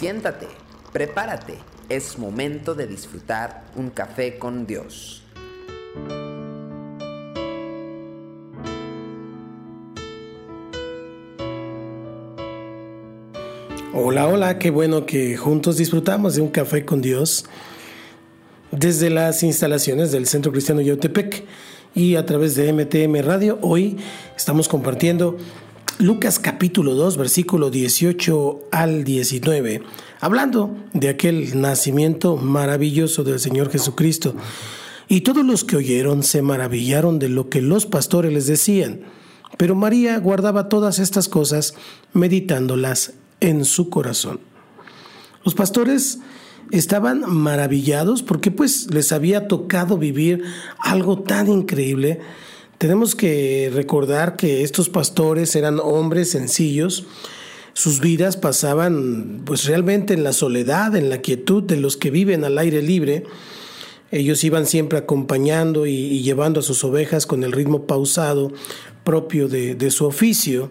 Siéntate, prepárate, es momento de disfrutar un café con Dios. Hola, hola, qué bueno que juntos disfrutamos de un café con Dios desde las instalaciones del Centro Cristiano Yautepec y a través de MTM Radio. Hoy estamos compartiendo Lucas capítulo 2, versículo 18 al 19, hablando de aquel nacimiento maravilloso del Señor Jesucristo. Y todos los que oyeron se maravillaron de lo que los pastores les decían. Pero María guardaba todas estas cosas, meditándolas en su corazón. Los pastores estaban maravillados porque pues les había tocado vivir algo tan increíble tenemos que recordar que estos pastores eran hombres sencillos, sus vidas pasaban pues realmente en la soledad, en la quietud de los que viven al aire libre. Ellos iban siempre acompañando y, llevando a sus ovejas con el ritmo pausado propio de, su oficio.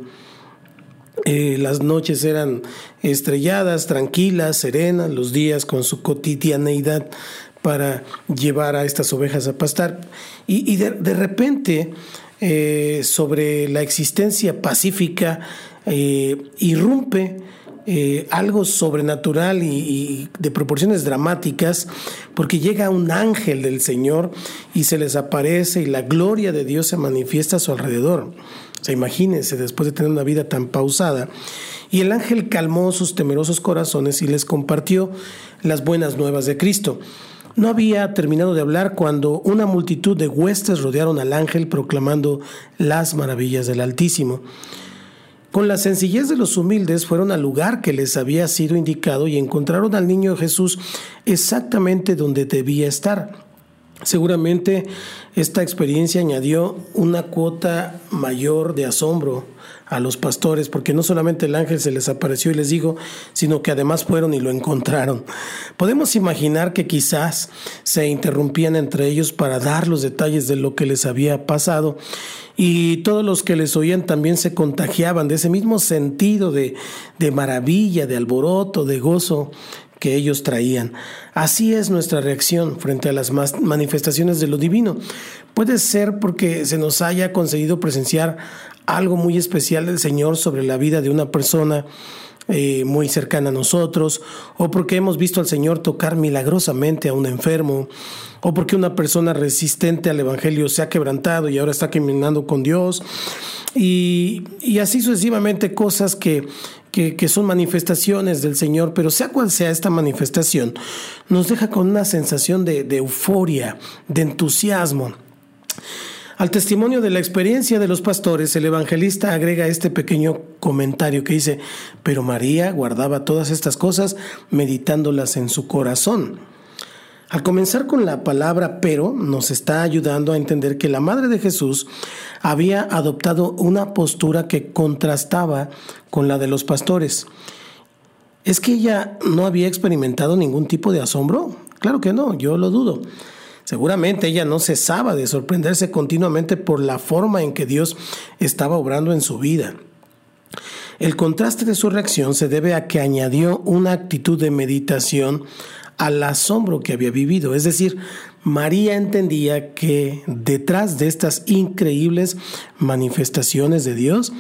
Eh, las noches eran estrelladas, tranquilas, serenas, los días con su cotidianeidad para llevar a estas ovejas a pastar. Y, de, repente, eh, sobre la existencia pacífica, eh, irrumpe eh, algo sobrenatural y, de proporciones dramáticas, porque llega un ángel del Señor y se les aparece y la gloria de Dios se manifiesta a su alrededor. O sea, imagínense, después de tener una vida tan pausada. Y el ángel calmó sus temerosos corazones y les compartió las buenas nuevas de Cristo. No había terminado de hablar cuando una multitud de huestes rodearon al ángel proclamando las maravillas del Altísimo. Con la sencillez de los humildes fueron al lugar que les había sido indicado y encontraron al niño Jesús exactamente donde debía estar. Seguramente esta experiencia añadió una cuota mayor de asombro a los pastores, porque no solamente el ángel se les apareció y les dijo, sino que además fueron y lo encontraron. Podemos imaginar que quizás se interrumpían entre ellos para dar los detalles de lo que les había pasado y todos los que les oían también se contagiaban de ese mismo sentido de, de maravilla, de alboroto, de gozo que ellos traían. Así es nuestra reacción frente a las manifestaciones de lo divino. Puede ser porque se nos haya conseguido presenciar algo muy especial del Señor sobre la vida de una persona eh, muy cercana a nosotros, o porque hemos visto al Señor tocar milagrosamente a un enfermo, o porque una persona resistente al Evangelio se ha quebrantado y ahora está caminando con Dios, y, así sucesivamente cosas que, que, son manifestaciones del Señor, pero sea cual sea esta manifestación, nos deja con una sensación de, de euforia, de entusiasmo. Al testimonio de la experiencia de los pastores, el evangelista agrega este pequeño comentario que dice, pero María guardaba todas estas cosas meditándolas en su corazón. Al comenzar con la palabra pero, nos está ayudando a entender que la Madre de Jesús había adoptado una postura que contrastaba con la de los pastores. ¿Es que ella no había experimentado ningún tipo de asombro? Claro que no, yo lo dudo. Seguramente ella no cesaba de sorprenderse continuamente por la forma en que Dios estaba obrando en su vida. El contraste de su reacción se debe a que añadió una actitud de meditación al asombro que había vivido. Es decir, María entendía que detrás de estas increíbles manifestaciones de Dios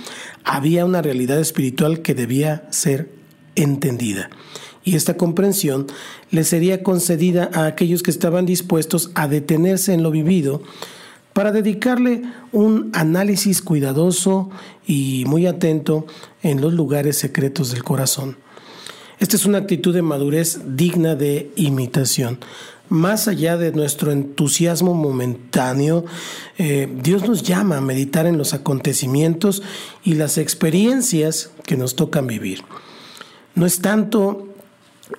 había una realidad espiritual que debía ser entendida y esta comprensión le sería concedida a aquellos que estaban dispuestos a detenerse en lo vivido para dedicarle un análisis cuidadoso y muy atento en los lugares secretos del corazón. Esta es una actitud de madurez digna de imitación. Más allá de nuestro entusiasmo momentáneo, eh, Dios nos llama a meditar en los acontecimientos y las experiencias que nos tocan vivir. No es tanto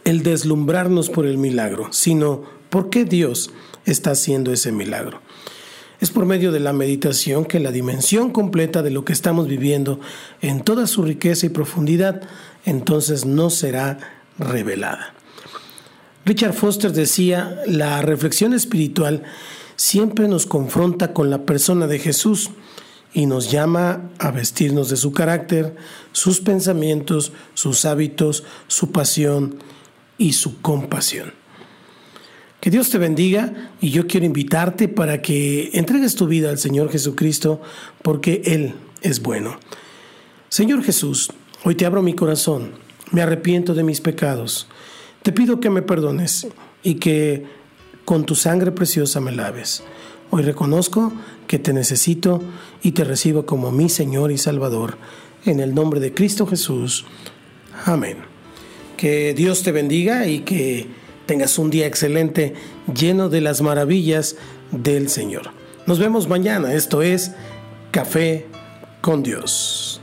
el deslumbrarnos por el milagro, sino por qué Dios está haciendo ese milagro. Es por medio de la meditación que la dimensión completa de lo que estamos viviendo en toda su riqueza y profundidad entonces no será revelada. Richard Foster decía, la reflexión espiritual siempre nos confronta con la persona de Jesús y nos llama a vestirnos de su carácter, sus pensamientos, sus hábitos, su pasión y su compasión. Que Dios te bendiga y yo quiero invitarte para que entregues tu vida al Señor Jesucristo porque Él es bueno. Señor Jesús, hoy te abro mi corazón, me arrepiento de mis pecados, te pido que me perdones y que con tu sangre preciosa me laves. Hoy reconozco que te necesito y te recibo como mi Señor y Salvador. En el nombre de Cristo Jesús. Amén. Que Dios te bendiga y que tengas un día excelente lleno de las maravillas del Señor. Nos vemos mañana. Esto es Café con Dios.